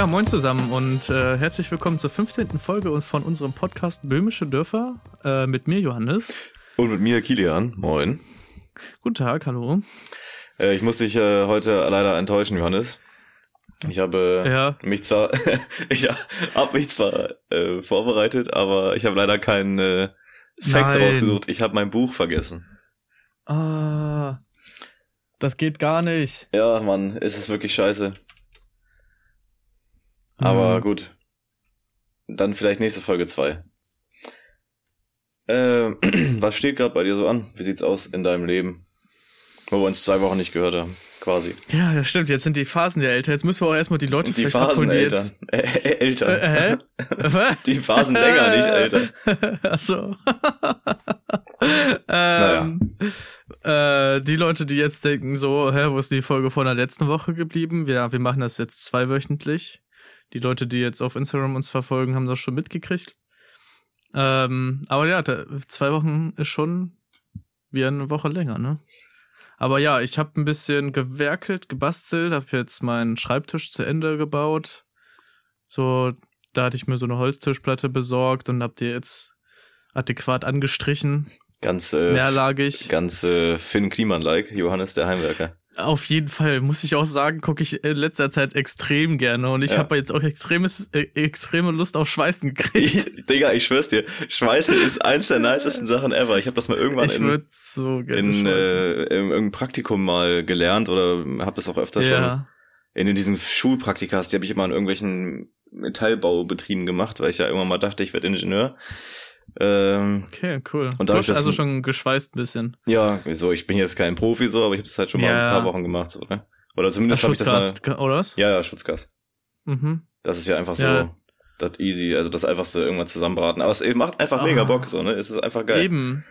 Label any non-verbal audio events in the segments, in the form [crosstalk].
Ja, moin zusammen und äh, herzlich willkommen zur 15. Folge von unserem Podcast Böhmische Dörfer äh, mit mir, Johannes. Und mit mir, Kilian. Moin. Guten Tag, hallo. Äh, ich muss dich äh, heute leider enttäuschen, Johannes. Ich habe Ja. mich zwar, [laughs] ich habe mich zwar äh, vorbereitet, aber ich habe leider keinen äh, Fact Nein. rausgesucht. Ich habe mein Buch vergessen. Ah, das geht gar nicht. Ja, Mann, es ist wirklich scheiße. Aber Mhm. gut. Dann vielleicht nächste Folge zwei. Äh, [clears throat] was steht gerade bei dir so an? Wie sieht's aus in deinem Leben? Wo wir uns zwei Wochen nicht gehört haben, quasi. Ja, das stimmt. Jetzt sind die Phasen ja älter. Jetzt müssen wir auch erstmal die Leute Und die vielleicht abholen, die Phaseneltern. jetzt. Äh, äh, Eltern. Äh, hä? [laughs] Was? Die Phasen länger, nicht älter. [laughs] Achso. [laughs] ähm, äh, die Leute, die jetzt denken, so, hä, wo ist die Folge von der letzten Woche geblieben? Ja, wir machen das jetzt zweiwöchentlich. Die Leute, die jetzt auf Instagram uns verfolgen, haben das schon mitgekriegt. Ähm, aber ja, da, zwei Wochen ist schon wie eine Woche länger, ne? Aber ja, ich habe ein bisschen gewerkelt, gebastelt, habe jetzt meinen Schreibtisch zu Ende gebaut. So, da hatte ich mir so eine Holztischplatte besorgt und hab die jetzt adäquat angestrichen, Ganz, äh, mehrlagig. ganz äh, Finn Kliman-like, Johannes der Heimwerker. Auf jeden Fall, muss ich auch sagen, gucke ich in letzter Zeit extrem gerne und ich Ja. habe jetzt auch extremes, äh, extreme Lust auf Schweißen Ich, gekriegt. Digga, ich schwör's dir, Schweißen ist eins der nicesten Sachen ever. Ich habe das mal irgendwann Ich in, so in äh, im, irgendeinem Praktikum mal gelernt oder habe das auch öfter schon ja. in diesen Schulpraktikas, die habe ich immer an irgendwelchen Metallbaubetrieben gemacht, weil ich ja irgendwann mal dachte, ich werde Ingenieur. Ähm, Okay, cool. Und du hast also schon geschweißt ein bisschen. ja, so, ich bin jetzt kein Profi so, aber ich habe das halt schon mal Ja. ein paar Wochen gemacht, so, ne? Oder zumindest habe ich das mal. Oder was? Ja, ja, Schutzgas. Mhm. Das ist ja einfach so Ja. das easy, also das einfachste irgendwann zusammenbraten. Aber es macht einfach mega Ah. Bock, so, ne? Es ist einfach geil. Eben.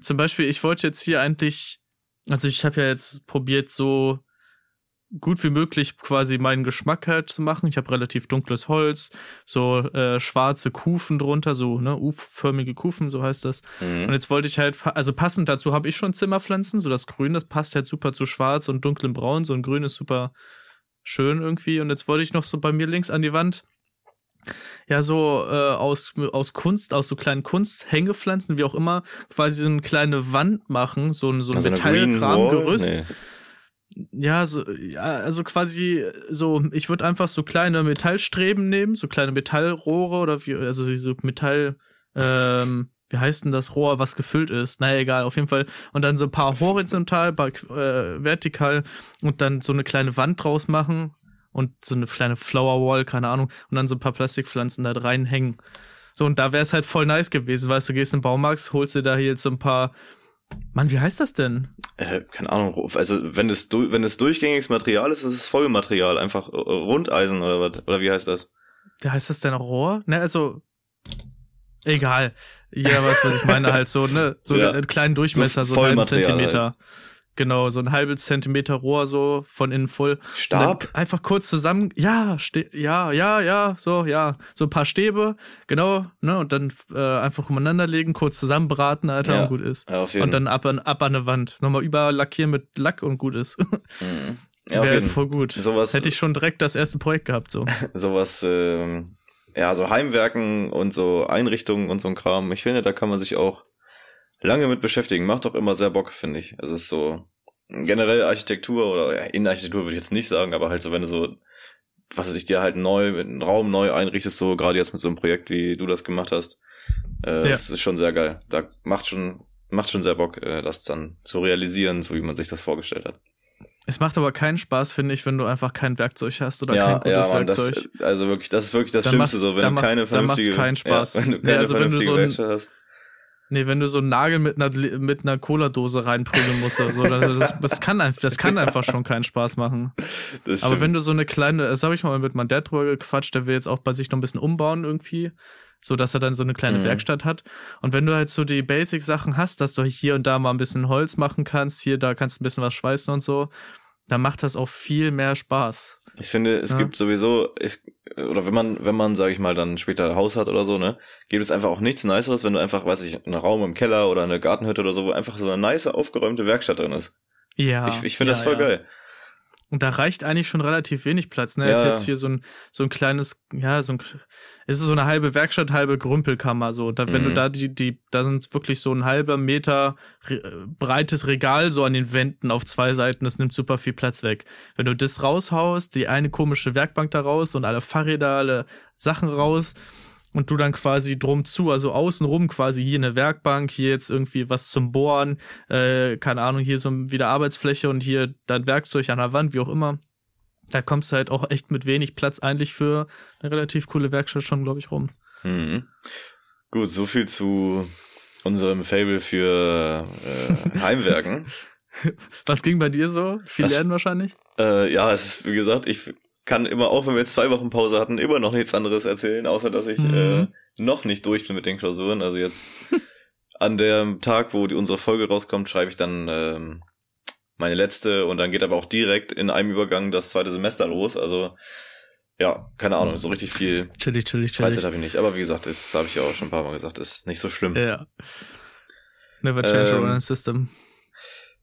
Zum Beispiel, ich wollte jetzt hier eigentlich, also ich habe ja jetzt probiert, so gut wie möglich quasi meinen Geschmack halt zu machen. Ich habe relativ dunkles Holz, so äh, schwarze Kufen drunter, so ne, U-förmige Kufen, so heißt das. Und Mhm. jetzt wollte ich halt, also passend dazu habe ich schon Zimmerpflanzen, so das Grün, das passt halt super zu Schwarz und dunklem Braun, so ein Grün ist super schön irgendwie. Und jetzt wollte ich noch so bei mir links an die Wand ja so äh, aus aus Kunst, aus so kleinen Kunsthängepflanzen, wie auch immer, quasi so eine kleine Wand machen, so ein so ein Also Metallrahmengerüst. Nee. Ja, so ja, also quasi so ich würde einfach so kleine Metallstreben nehmen, so kleine Metallrohre oder wie also so Metall ähm [laughs] wie heißt denn das Rohr, was gefüllt ist? Naja, egal, auf jeden Fall. Und dann so ein paar horizontal, paar, äh, vertikal und dann so eine kleine Wand draus machen und so eine kleine Flower Wall, keine Ahnung, und dann so ein paar Plastikpflanzen da reinhängen. So, und da wäre es halt voll nice gewesen, weißt du, gehst in den Baumarkt, holst dir da hier jetzt so ein paar. Mann, wie heißt das denn? Äh, keine Ahnung, also wenn es du- wenn es durchgängiges Material ist, ist es Vollmaterial, einfach Rundeisen oder was? Oder wie heißt das? Wie heißt das denn Rohr? Ne, also. Egal. Jeder weiß, was ich meine, halt so, ne? So [laughs] Ja. einen kleinen Durchmesser, So so, einen halben Vollmaterial halt. Genau, so ein halbes Zentimeter Rohr so von innen voll. Stab? Einfach kurz zusammen, ja, ja, ja, ja, so, ja, so ein paar Stäbe, genau, ne, und dann äh, einfach umeinander legen, kurz zusammenbraten, Alter, Ja. und gut ist. Ja, auf jeden Und dann ab an, ab an eine Wand. Nochmal überlackieren mit Lack und gut ist. [laughs] Mhm. Ja, Wäre voll gut. Sowas, Hätte ich schon direkt das erste Projekt gehabt, so. [laughs] sowas, ähm, ja, so Heimwerken und so Einrichtungen und so ein Kram. Ich finde, da kann man sich auch lange mit beschäftigen. Macht auch immer sehr Bock, finde ich. Also es ist so generell Architektur oder ja, Innenarchitektur würde ich jetzt nicht sagen, aber halt so, wenn du so, was weiß ich, dir halt neu, einen Raum neu einrichtest, so gerade jetzt mit so einem Projekt, wie du das gemacht hast, äh, Ja. das ist schon sehr geil. Da macht schon, macht schon sehr Bock, äh, das dann zu realisieren, so wie man sich das vorgestellt hat. Es macht aber keinen Spaß, finde ich, wenn du einfach kein Werkzeug hast oder kein ja, gutes ja, Mann, Werkzeug. das, also wirklich, das ist wirklich das Dann Schlimmste, so, wenn du keine vernünftige, keinen Spaß. Ja, [laughs] wenn du keine also wenn du vernünftige so ein- hast. Nee, wenn du so einen Nagel mit einer, mit einer Cola-Dose reinprügeln musst oder so, das, das, das, kann, einfach- das kann einfach schon keinen Spaß machen. [laughs] Aber wenn du so eine kleine, das habe ich mal mit meinem Dad drüber gequatscht, der will jetzt auch bei sich noch ein bisschen umbauen irgendwie, so dass er dann so eine kleine Mhm. Werkstatt hat. Und wenn du halt so die Basic-Sachen hast, dass du hier und da mal ein bisschen Holz machen kannst, hier, da kannst du ein bisschen was schweißen und so, da macht das auch viel mehr Spaß. Ich finde, es Ja. gibt sowieso, ich, oder wenn man, wenn man, sage ich mal, dann später ein Haus hat oder so, ne, gibt es einfach auch nichts Niceres, wenn du einfach, weiß ich, einen Raum im Keller oder eine Gartenhütte oder so, wo einfach so eine nice aufgeräumte Werkstatt drin ist. Ja. ich ich finde ja, das voll ja. geil. Und da reicht eigentlich schon relativ wenig Platz. Ne? Er Ja, hat ja. jetzt hier so ein, so ein kleines, ja, so ein, es ist so eine halbe Werkstatt, halbe Grümpelkammer. So, da, wenn Mhm. du da die, die, da sind wirklich so ein halber Meter re breites Regal so an den Wänden auf zwei Seiten. Das nimmt super viel Platz weg. Wenn du das raushaust, die eine komische Werkbank da raus und alle Fahrräder, alle Sachen raus und du dann quasi drum zu, also außenrum quasi hier eine Werkbank, hier jetzt irgendwie was zum Bohren, äh, keine Ahnung, hier so wieder Arbeitsfläche und hier dann Werkzeug an der Wand, wie auch immer. Da kommst du halt auch echt mit wenig Platz eigentlich für eine relativ coole Werkstatt schon, glaube ich, rum. Mhm. Gut, so viel zu unserem Fable für äh, Heimwerken. [laughs] Was ging bei dir so? Viel Was- lernen wahrscheinlich? Äh, ja, es ist, wie gesagt, ich kann immer, auch wenn wir jetzt zwei Wochen Pause hatten, immer noch nichts anderes erzählen, außer dass ich Mhm. äh, noch nicht durch bin mit den Klausuren. Also jetzt [laughs] an dem Tag, wo die, unsere Folge rauskommt, schreibe ich dann ähm, meine letzte und dann geht aber auch direkt in einem Übergang das zweite Semester los. Also ja, keine Ahnung, so richtig viel Chillig, chillig, chillig. Freizeit habe ich nicht. Aber wie gesagt, das habe ich ja auch schon ein paar Mal gesagt, ist nicht so schlimm. Ja. Never change Ähm, running system.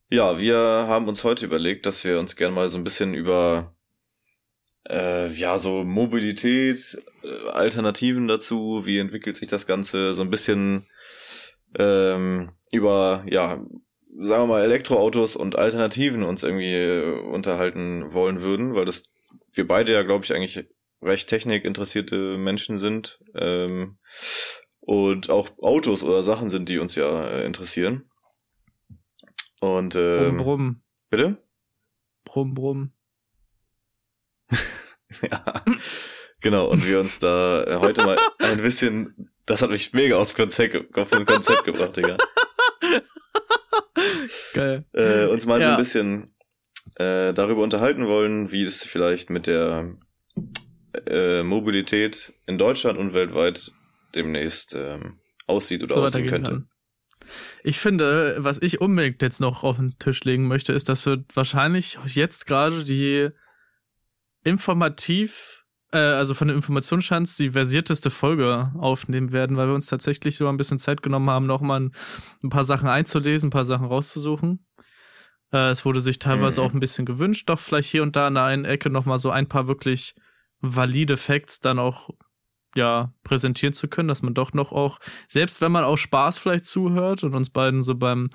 Ja, wir haben uns heute überlegt, dass wir uns gerne mal so ein bisschen über äh, ja so Mobilität, äh, Alternativen dazu, wie entwickelt sich das Ganze, so ein bisschen ähm, über ja sagen wir mal Elektroautos und Alternativen uns irgendwie äh, unterhalten wollen würden, weil das wir beide ja glaube ich eigentlich recht technikinteressierte Menschen sind ähm, und auch Autos oder Sachen sind, die uns ja äh, interessieren. Und Brumm, ähm, brumm. bitte? Brumm, brumm. [laughs] Ja, genau. Und wir uns da äh, heute mal ein bisschen, das hat mich mega aufs Konzept, auf ein Konzept gebracht, Digga. Geil. Äh, uns mal so Ja. ein bisschen äh, darüber unterhalten wollen, wie es vielleicht mit der äh, Mobilität in Deutschland und weltweit demnächst ähm, aussieht oder so aussehen könnte. kann. Ich finde, was ich unbedingt jetzt noch auf den Tisch legen möchte, ist, dass wir wahrscheinlich jetzt gerade die informativ, äh, also von den Informationsstands die versierteste Folge aufnehmen werden, weil wir uns tatsächlich so ein bisschen Zeit genommen haben, nochmal ein, ein paar Sachen einzulesen, ein paar Sachen rauszusuchen. Äh, es wurde sich teilweise Mhm. auch ein bisschen gewünscht, doch vielleicht hier und da in der einen Ecke nochmal so ein paar wirklich valide Facts dann auch ja, präsentieren zu können, dass man doch noch auch, selbst wenn man auch Spaß vielleicht zuhört und uns beiden so beim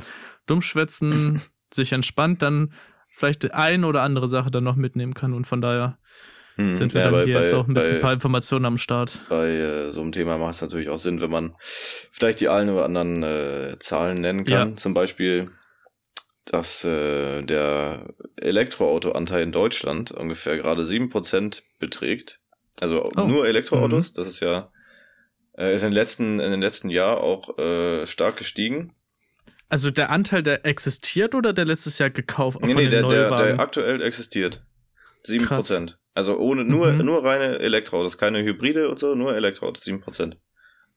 Dummschwätzen [laughs] sich entspannt, dann vielleicht die ein oder andere Sache dann noch mitnehmen kann und von daher Hm, sind wir ja, dann bei, hier bei, jetzt auch mit bei, ein paar Informationen am Start. bei äh, so einem Thema macht es natürlich auch Sinn, wenn man vielleicht die einen oder anderen äh, Zahlen nennen kann. Ja. Zum Beispiel, dass äh, der Elektroautoanteil in Deutschland ungefähr gerade 7% beträgt. Also Oh. nur Elektroautos. Das ist ja äh, ist in den letzten in den letzten Jahr auch äh, stark gestiegen. Also der Anteil, der existiert oder der letztes Jahr gekauft Nee, von nee, den der, der, der aktuell existiert. 7%. Krass. Also ohne nur Mhm. nur reine Elektroautos, keine Hybride und so, nur Elektroautos 7%.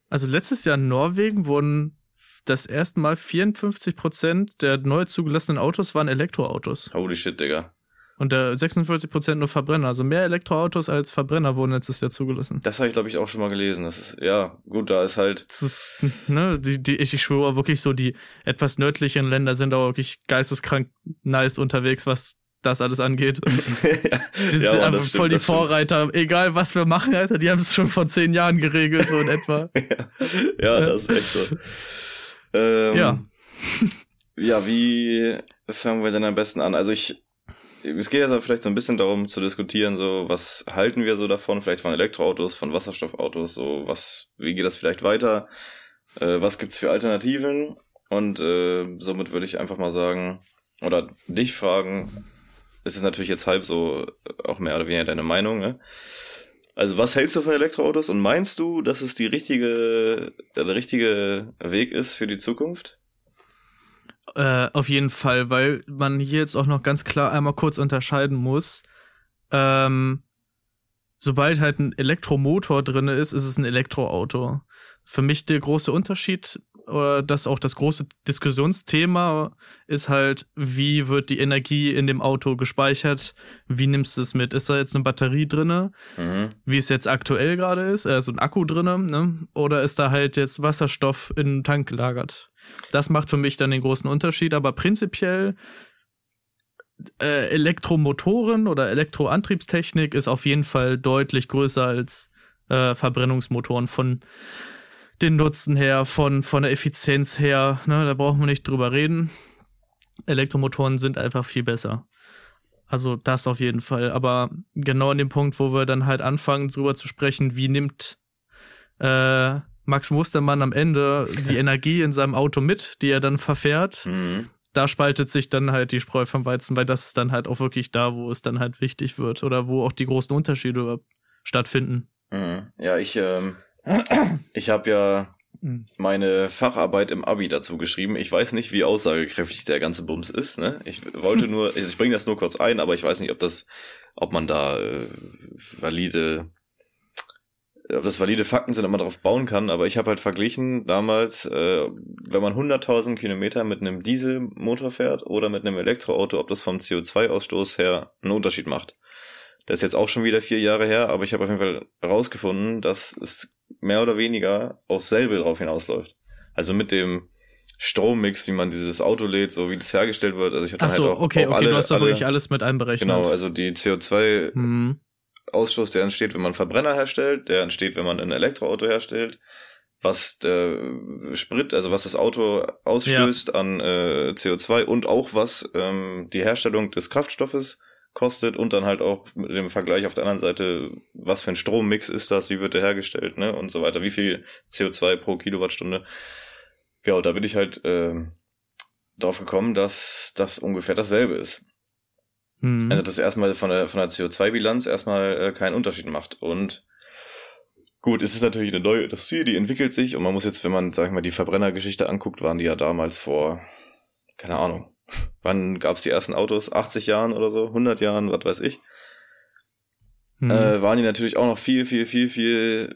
Also letztes Jahr in Norwegen wurden das erste Mal 54 Prozent der neu zugelassenen Autos waren Elektroautos. Holy shit, Digga. Und der 46 Prozent nur Verbrenner. Also mehr Elektroautos als Verbrenner wurden letztes Jahr zugelassen. Das habe ich, glaube ich, auch schon mal gelesen. Das ist, ja, gut, da ist halt. Das ist, ne, die, die, ich, ich schwöre wirklich so, die etwas nördlichen Länder sind auch wirklich geisteskrank nice unterwegs, was das alles angeht. [laughs] Die sind Ja, Mann, einfach stimmt, voll die das stimmt. Vorreiter. Egal was wir machen, Alter, die haben es schon vor zehn Jahren geregelt, so in [laughs] etwa. ja, das ist echt so. Ähm, Ja. Ja, wie fangen wir denn am besten an? Also ich, es geht jetzt aber vielleicht so ein bisschen darum zu diskutieren, so, was halten wir so davon? Vielleicht von Elektroautos, von Wasserstoffautos, so, was, wie geht das vielleicht weiter? Äh, was gibt's für Alternativen? Und äh, somit würde ich einfach mal sagen, oder dich fragen, es ist natürlich jetzt halb so äh, auch mehr oder weniger deine Meinung, ne? Also was hältst du von Elektroautos und meinst du, dass es die richtige, der richtige Weg ist für die Zukunft? Äh, auf jeden Fall, weil man hier jetzt auch noch ganz klar einmal kurz unterscheiden muss. Ähm, sobald halt ein Elektromotor drinne ist, ist es ein Elektroauto. Für mich der große Unterschied oder das auch das große Diskussionsthema ist halt, wie wird die Energie in dem Auto gespeichert? Wie nimmst du es mit? Ist da jetzt eine Batterie drinne, Mhm. wie es jetzt aktuell gerade ist, äh, so ein Akku drinne, ne? Oder ist da halt jetzt Wasserstoff in den Tank gelagert? Das macht für mich dann den großen Unterschied, aber prinzipiell äh, Elektromotoren oder Elektroantriebstechnik ist auf jeden Fall deutlich größer als äh, Verbrennungsmotoren von den Nutzen her, von, von der Effizienz her. Ne, da brauchen wir nicht drüber reden. Elektromotoren sind einfach viel besser. Also das auf jeden Fall. Aber genau an dem Punkt, wo wir dann halt anfangen, drüber zu sprechen, wie nimmt äh, Max Mustermann am Ende die [laughs] Energie in seinem Auto mit, die er dann verfährt, Mhm. da spaltet sich dann halt die Spreu vom Weizen, weil das ist dann halt auch wirklich da, wo es dann halt wichtig wird oder wo auch die großen Unterschiede stattfinden. Mhm. Ja, ich, ähm, [coughs] ich habe ja meine Facharbeit im Abi dazu geschrieben. Ich weiß nicht, wie aussagekräftig der ganze Bums ist. Ne? Ich wollte [laughs] nur, also ich bringe das nur kurz ein, aber ich weiß nicht, ob das, ob man da äh, valide, ob das valide Fakten sind, ob man darauf bauen kann. Aber ich habe halt verglichen damals, äh, wenn man 100.000 Kilometer mit einem Dieselmotor fährt oder mit einem Elektroauto, ob das vom CO2-Ausstoß her einen Unterschied macht. Das ist jetzt auch schon wieder vier Jahre her, aber ich habe auf jeden Fall herausgefunden, dass es mehr oder weniger aufs selbe drauf hinausläuft. Also mit dem Strommix, wie man dieses Auto lädt, so wie das hergestellt wird. Also ich habe so, halt auch, okay, auch okay, alle, du hast doch alle, wirklich alles mit einberechnet. Genau, also die CO2-Ausstoß, hm. der entsteht, wenn man Verbrenner herstellt, der entsteht, wenn man ein Elektroauto herstellt, was der Sprit, also was das Auto ausstößt an äh, CO2 und auch was ähm, die Herstellung des Kraftstoffes kostet und dann halt auch mit dem Vergleich auf der anderen Seite, was für ein Strommix ist das, wie wird der hergestellt, ne, und so weiter, wie viel CO2 pro Kilowattstunde. Ja, und da bin ich halt ähm, drauf gekommen, dass das ungefähr dasselbe ist. Hm. Also das erstmal von der, von der CO2-Bilanz erstmal äh, keinen Unterschied macht. Und gut, es ist natürlich eine neue Industrie, die entwickelt sich und man muss jetzt, wenn man, sag ich mal, die Verbrennergeschichte anguckt, waren die ja damals vor, keine Ahnung, [laughs] wann gab's die ersten Autos? 80 Jahren oder so? 100 Jahren, was weiß ich. Hm. Äh, waren die natürlich auch noch viel, viel, viel, viel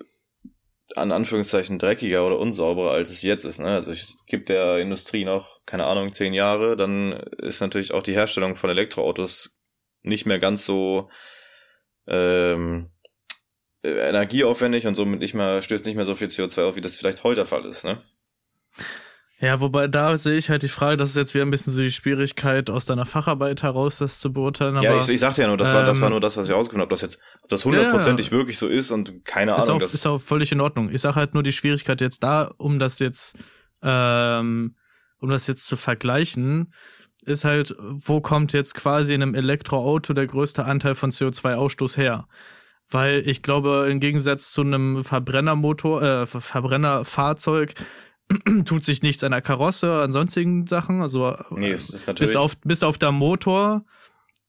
an Anführungszeichen dreckiger oder unsauberer, als es jetzt ist. Ne? Also ich gebe der Industrie noch, keine Ahnung, zehn Jahre, dann ist natürlich auch die Herstellung von Elektroautos nicht mehr ganz so ähm, äh, energieaufwendig und somit nicht mehr, stößt nicht mehr so viel CO2 auf, wie das vielleicht heute der Fall ist. Ne? Ja, wobei da sehe ich halt die Frage, das ist jetzt wieder ein bisschen so die Schwierigkeit aus deiner Facharbeit heraus, das zu beurteilen. Aber ja, ich, ich sagte ja nur, das war, das ähm, war nur das, was ich rausgefunden habe, ob das jetzt, ob das hundertprozentig wirklich so ist und keine ist, Ahnung. auch, das, ist auch völlig in Ordnung. Ich sage halt nur die Schwierigkeit jetzt da, um das jetzt, ähm, um das jetzt zu vergleichen, ist halt, wo kommt jetzt quasi in einem Elektroauto der größte Anteil von CO2-Ausstoß her? Weil ich glaube, im Gegensatz zu einem Verbrennermotor, äh, Ver- Verbrennerfahrzeug [clears throat] tut sich nichts an der Karosse, an sonstigen Sachen. Also nee, ist natürlich. bis auf, bis auf der Motor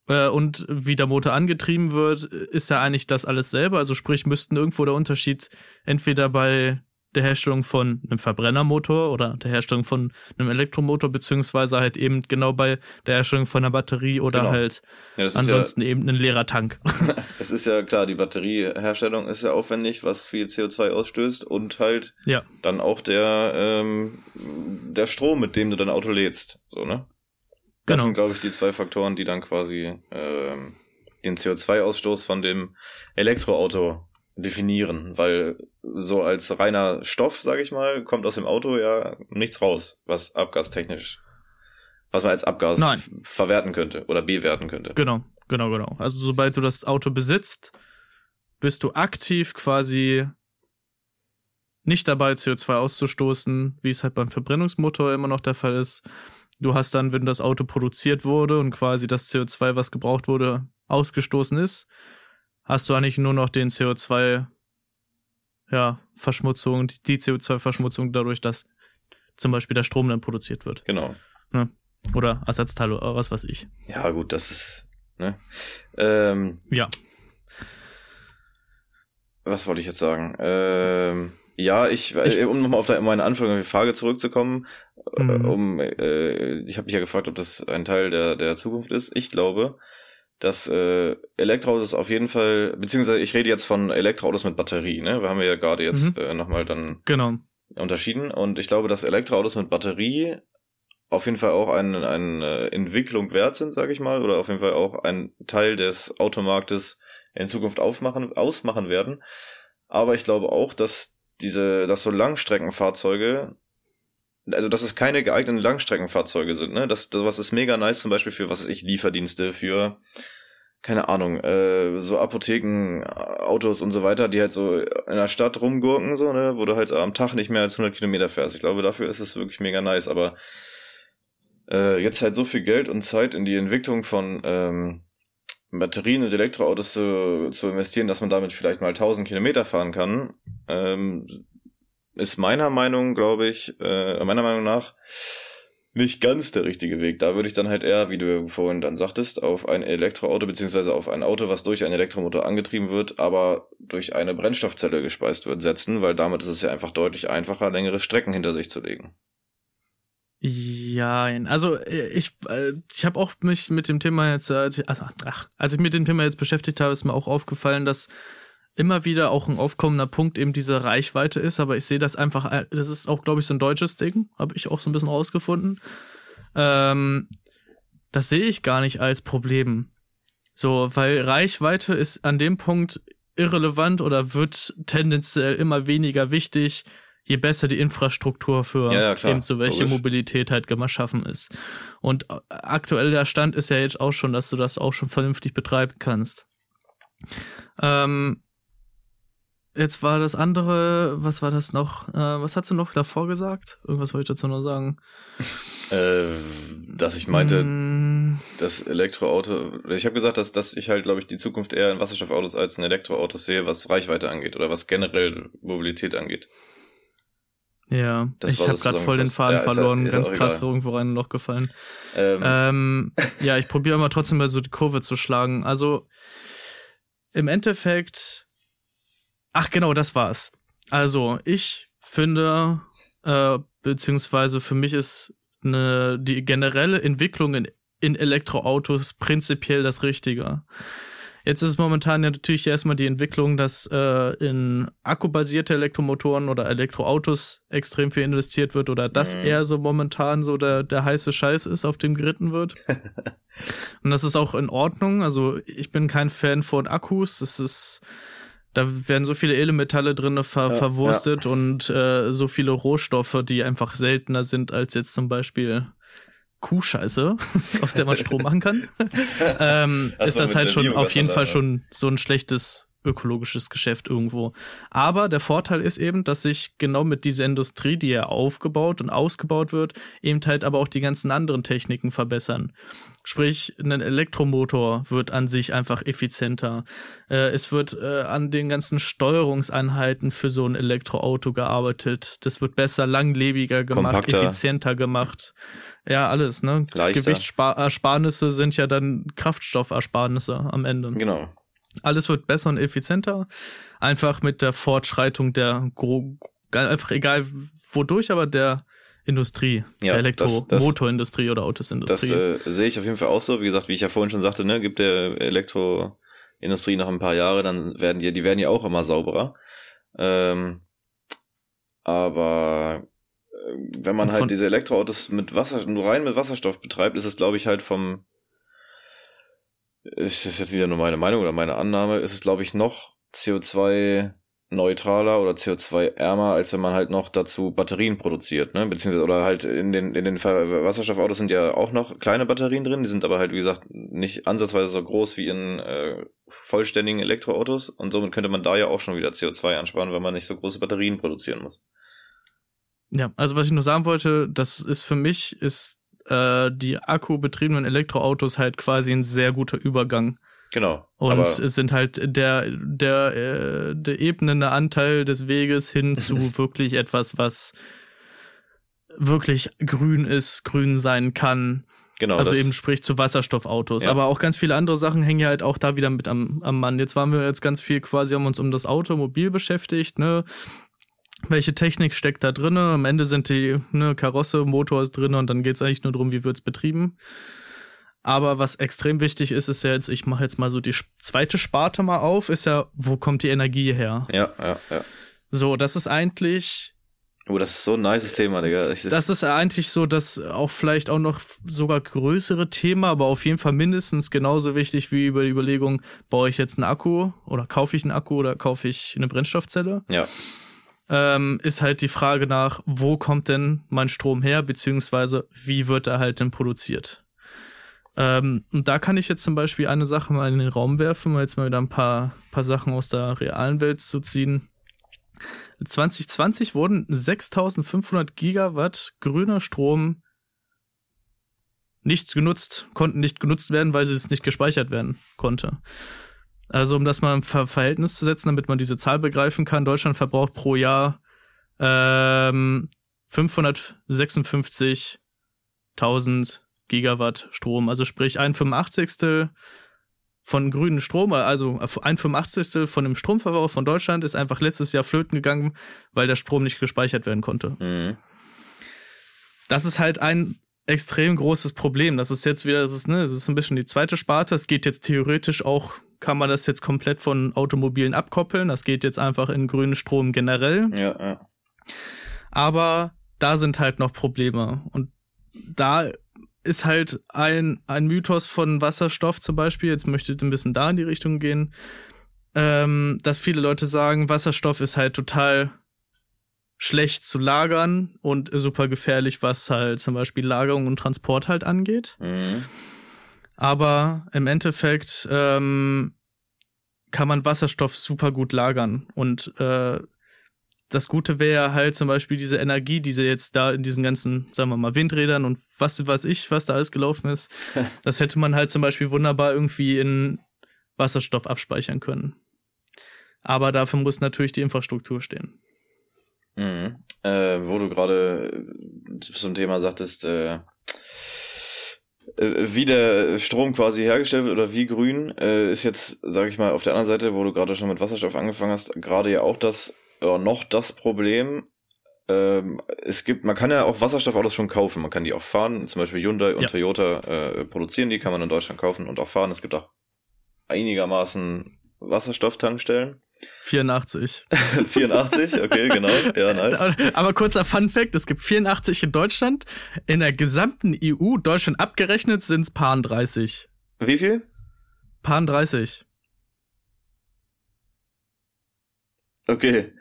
äh, und wie der Motor angetrieben wird, ist ja eigentlich das alles selber. Also sprich, müssten irgendwo der Unterschied entweder bei der Herstellung von einem Verbrennermotor oder der Herstellung von einem Elektromotor, beziehungsweise halt eben genau bei der Herstellung von einer Batterie oder Genau. halt ja, ansonsten eben ein leerer Tank. ja, [laughs] [laughs] es ist ja klar, die Batterieherstellung ist ja aufwendig, was viel CO2 ausstößt und halt ja. dann auch der, ähm, der Strom, mit dem du dein Auto lädst. So, ne? Das Genau. sind, glaube ich, die zwei Faktoren, die dann quasi ähm, den CO2-Ausstoß von dem Elektroauto definieren, weil so als reiner Stoff, sage ich mal, kommt aus dem Auto ja nichts raus, was abgastechnisch, was man als Abgas Nein. verwerten könnte oder bewerten könnte. Genau, genau, genau. Also sobald du das Auto besitzt, bist du aktiv quasi nicht dabei, CO2 auszustoßen, wie es halt beim Verbrennungsmotor immer noch der Fall ist. Du hast dann, wenn das Auto produziert wurde und quasi das CO2, was gebraucht wurde, ausgestoßen ist, hast du eigentlich nur noch den CO2, ja, Verschmutzung, die- die CO2-Verschmutzung dadurch, dass zum Beispiel der Strom dann produziert wird. Genau. Oder Ersatzteile oder was weiß ich. Ja, gut, das ist, ne? Ähm, Ja. was wollte ich jetzt sagen? Ähm, ja, ich, äh, um nochmal auf meine anfängliche Frage zurückzukommen, äh, Mhm. um, äh, ich habe dich ja gefragt, ob das ein Teil der, der Zukunft ist. Ich glaube, dass äh, Elektroautos auf jeden Fall, beziehungsweise ich rede jetzt von Elektroautos mit Batterie, ne? Wir haben ja gerade jetzt Mhm. äh, nochmal dann Genau. unterschieden. Und ich glaube, dass Elektroautos mit Batterie auf jeden Fall auch eine, eine Entwicklung wert sind, sage ich mal, oder auf jeden Fall auch ein Teil des Automarktes in Zukunft aufmachen, ausmachen werden. Aber ich glaube auch, dass diese, dass so Langstreckenfahrzeuge, also dass es keine geeigneten Langstreckenfahrzeuge sind, ne? Das, was ist mega nice zum Beispiel für was weiß ich Lieferdienste für keine Ahnung, äh, so Apotheken, Autos und so weiter, die halt so in der Stadt rumgurken, so, ne, wo du halt am Tag nicht mehr als 100 Kilometer fährst. Ich glaube, dafür ist es wirklich mega nice, aber äh, jetzt halt so viel Geld und Zeit in die Entwicklung von ähm, Batterien und Elektroautos zu, zu investieren, dass man damit vielleicht mal 1000 Kilometer fahren kann, ähm, ist meiner Meinung, glaube ich, äh, meiner Meinung nach nicht ganz der richtige Weg. Da würde ich dann halt eher, wie du vorhin dann sagtest, auf ein Elektroauto beziehungsweise auf ein Auto, was durch einen Elektromotor angetrieben wird, aber durch eine Brennstoffzelle gespeist wird, setzen, weil damit ist es ja einfach deutlich einfacher, längere Strecken hinter sich zu legen. Ja, also äh, ich, äh, ich habe auch mich mit dem Thema jetzt, äh, als ich, ach, als ich mit dem Thema jetzt beschäftigt habe, ist mir auch aufgefallen, dass immer wieder auch ein aufkommender Punkt eben diese Reichweite ist, aber ich sehe das einfach, äh, das ist auch, glaube ich, so ein deutsches Ding, habe ich auch so ein bisschen rausgefunden. Ähm, das sehe ich gar nicht als Problem. So, weil Reichweite ist an dem Punkt irrelevant oder wird tendenziell immer weniger wichtig, je besser die Infrastruktur für ja, ja, klar, eben so welche logisch. Mobilität halt geschaffen ist. Und äh, aktuell der Stand ist ja jetzt auch schon, dass du das auch schon vernünftig betreiben kannst. Ähm, Jetzt war das andere, was war das noch? Äh, was hast du noch davor gesagt? Irgendwas wollte ich dazu noch sagen. [laughs] Äh, dass ich meinte, mm. das Elektroauto, ich habe gesagt, dass, dass ich halt, glaube ich, die Zukunft eher in Wasserstoffautos als in Elektroautos sehe, was Reichweite angeht oder was generell Mobilität angeht. Ja, das ich habe gerade voll den Faden ja, verloren, ist ganz krass egal. irgendwo rein noch gefallen. Ähm. Ähm, [laughs] ja, ich probiere mal trotzdem mal so die Kurve zu schlagen. Also im Endeffekt Ach genau, das war's. Also ich finde, äh, beziehungsweise für mich ist eine, die generelle Entwicklung in, in Elektroautos prinzipiell das Richtige. Jetzt ist momentan ja natürlich erstmal die Entwicklung, dass äh, in akkubasierte Elektromotoren oder Elektroautos extrem viel investiert wird oder das mhm. eher so momentan so der, der heiße Scheiß ist, auf dem geritten wird. [laughs] Und das ist auch in Ordnung. Also ich bin kein Fan von Akkus. Das ist da werden so viele Edelmetalle drin ver ja, verwurstet ja. und äh, so viele Rohstoffe, die einfach seltener sind als jetzt zum Beispiel Kuhscheiße, [laughs] aus der man Strom machen kann. [laughs] ähm, ist das halt schon auf jeden Fall schon so ein schlechtes ökologisches Geschäft irgendwo. Aber der Vorteil ist eben, dass sich genau mit dieser Industrie, die ja aufgebaut und ausgebaut wird, eben halt aber auch die ganzen anderen Techniken verbessern. Sprich, ein Elektromotor wird an sich einfach effizienter. Äh, es wird äh, an den ganzen Steuerungseinheiten für so ein Elektroauto gearbeitet. Das wird besser, langlebiger gemacht, Kompakter. effizienter gemacht. Ja, alles, ne? Gewichtsersparnisse sind ja dann Kraftstoffersparnisse am Ende. Genau. Alles wird besser und effizienter. Einfach mit der Fortschreitung der, einfach egal wodurch, aber der Industrie, ja, der Elektromotorindustrie oder Autosindustrie. Das äh, sehe ich auf jeden Fall auch so. Wie gesagt, wie ich ja vorhin schon sagte, ne, gibt der Elektroindustrie noch ein paar Jahre, dann werden die, die werden ja auch immer sauberer. Ähm, aber äh, wenn man halt diese Elektroautos mit Wasser, nur rein mit Wasserstoff betreibt, ist es, glaube ich, halt vom, ist jetzt wieder nur meine Meinung oder meine Annahme, ist es, glaube ich, noch CO2 neutraler oder CO2-ärmer, als wenn man halt noch dazu Batterien produziert, ne? Beziehungsweise oder halt in den in den Wasserstoffautos sind ja auch noch kleine Batterien drin, die sind aber halt wie gesagt nicht ansatzweise so groß wie in äh, vollständigen Elektroautos und somit könnte man da ja auch schon wieder CO2 ansparen, weil man nicht so große Batterien produzieren muss. Ja, also was ich nur sagen wollte, das ist für mich ist äh, die akkubetriebenen Elektroautos halt quasi ein sehr guter Übergang Genau. Und es sind halt der, der, äh, der ebnende Anteil des Weges hin zu [laughs] wirklich etwas, was wirklich grün ist, grün sein kann. Genau. Also eben sprich zu Wasserstoffautos. Ja. Aber auch ganz viele andere Sachen hängen ja halt auch da wieder mit am, am Mann. Jetzt waren wir jetzt ganz viel quasi, haben uns um das Automobil beschäftigt, ne? Welche Technik steckt da drinne? Am Ende sind die, ne, Karosse, Motor ist drinne und dann geht's eigentlich nur darum, wie wird's betrieben. Aber was extrem wichtig ist, ist ja jetzt, ich mache jetzt mal so die zweite Sparte mal auf, ist ja, wo kommt die Energie her? Ja, ja, ja. So, das ist eigentlich Oh, das ist so ein nices Thema, Digga. Ich, das, das ist eigentlich so, dass auch vielleicht auch noch sogar größere Thema, aber auf jeden Fall mindestens genauso wichtig wie über die Überlegung, baue ich jetzt einen Akku oder kaufe ich einen Akku oder kaufe ich eine Brennstoffzelle? Ja. Ähm, ist halt die Frage nach, wo kommt denn mein Strom her, beziehungsweise wie wird er halt denn produziert? Ähm, und da kann ich jetzt zum Beispiel eine Sache mal in den Raum werfen, um jetzt mal wieder ein paar, paar Sachen aus der realen Welt zu ziehen. 2020 wurden 6500 Gigawatt grüner Strom nicht genutzt, konnten nicht genutzt werden, weil es nicht gespeichert werden konnte. Also um das mal im Ver Verhältnis zu setzen, damit man diese Zahl begreifen kann, Deutschland verbraucht pro Jahr ähm, 556.000 Gigawatt Strom. Also sprich ein 85 von grünen Strom, also ein 85. von dem Stromverbrauch von Deutschland ist einfach letztes Jahr flöten gegangen, weil der Strom nicht gespeichert werden konnte. Mhm. Das ist halt ein extrem großes Problem. Das ist jetzt wieder, das ist, ne, das ist ein bisschen die zweite Sparte. Es geht jetzt theoretisch auch, kann man das jetzt komplett von Automobilen abkoppeln. Das geht jetzt einfach in grünen Strom generell. Ja, ja. Aber da sind halt noch Probleme. Und da ist halt ein, ein Mythos von Wasserstoff zum Beispiel, jetzt möchte ich ein bisschen da in die Richtung gehen, ähm, dass viele Leute sagen, Wasserstoff ist halt total schlecht zu lagern und super gefährlich, was halt zum Beispiel Lagerung und Transport halt angeht. Mhm. Aber im Endeffekt ähm, kann man Wasserstoff super gut lagern und äh, das Gute wäre halt zum Beispiel diese Energie, die sie jetzt da in diesen ganzen, sagen wir mal, Windrädern und was weiß ich, was da alles gelaufen ist, [laughs] das hätte man halt zum Beispiel wunderbar irgendwie in Wasserstoff abspeichern können. Aber dafür muss natürlich die Infrastruktur stehen. Mhm. Äh, wo du gerade zum Thema sagtest, äh, äh, wie der Strom quasi hergestellt wird oder wie grün, äh, ist jetzt, sage ich mal, auf der anderen Seite, wo du gerade schon mit Wasserstoff angefangen hast, gerade ja auch das ja, noch das Problem. Ähm, es gibt, man kann ja auch Wasserstoffautos schon kaufen. Man kann die auch fahren. Zum Beispiel Hyundai und ja. Toyota äh, produzieren die, kann man in Deutschland kaufen und auch fahren. Es gibt auch einigermaßen Wasserstofftankstellen. 84. 84, [laughs] okay, genau. [laughs] Ja, nice. Aber kurzer Fun Fact, es gibt 84 in Deutschland. In der gesamten EU, Deutschland abgerechnet, sind es Paar 30. Wie viel? Paar 30. Okay.